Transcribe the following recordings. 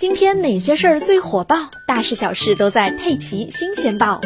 今天哪些事儿最火爆？大事小事都在《佩奇新鲜报》。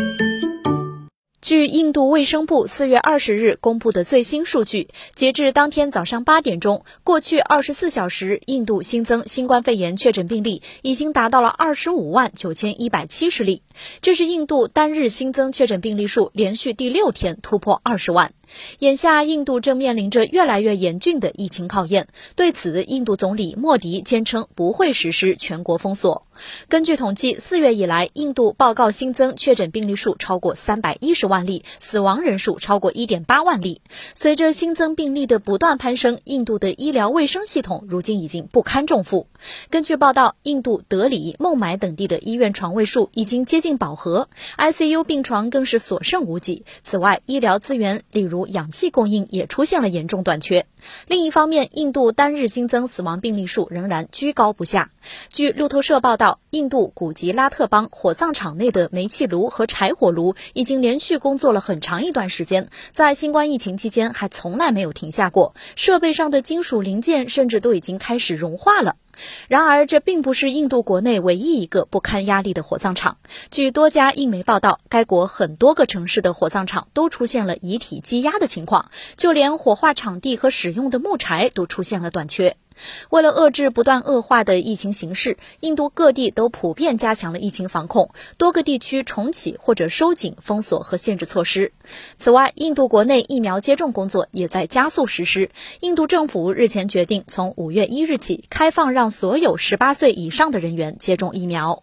据印度卫生部四月二十日公布的最新数据，截至当天早上八点钟，过去二十四小时，印度新增新冠肺炎确诊病例已经达到了二十五万九千一百七十例，这是印度单日新增确诊病例数连续第六天突破二十万。眼下，印度正面临着越来越严峻的疫情考验。对此，印度总理莫迪坚称不会实施全国封锁。根据统计，四月以来，印度报告新增确诊病例数超过三百一十万例，死亡人数超过一点八万例。随着新增病例的不断攀升，印度的医疗卫生系统如今已经不堪重负。根据报道，印度德里、孟买等地的医院床位数已经接近饱和，ICU 病床更是所剩无几。此外，医疗资源，例如氧气供应也出现了严重短缺。另一方面，印度单日新增死亡病例数仍然居高不下。据路透社报道，印度古吉拉特邦火葬场内的煤气炉和柴火炉已经连续工作了很长一段时间，在新冠疫情期间还从来没有停下过。设备上的金属零件甚至都已经开始融化了。然而，这并不是印度国内唯一一个不堪压力的火葬场。据多家印媒报道，该国很多个城市的火葬场都出现了遗体积压的情况，就连火化场地和使用的木柴都出现了短缺。为了遏制不断恶化的疫情形势，印度各地都普遍加强了疫情防控，多个地区重启或者收紧封锁和限制措施。此外，印度国内疫苗接种工作也在加速实施。印度政府日前决定，从五月一日起开放让所有十八岁以上的人员接种疫苗。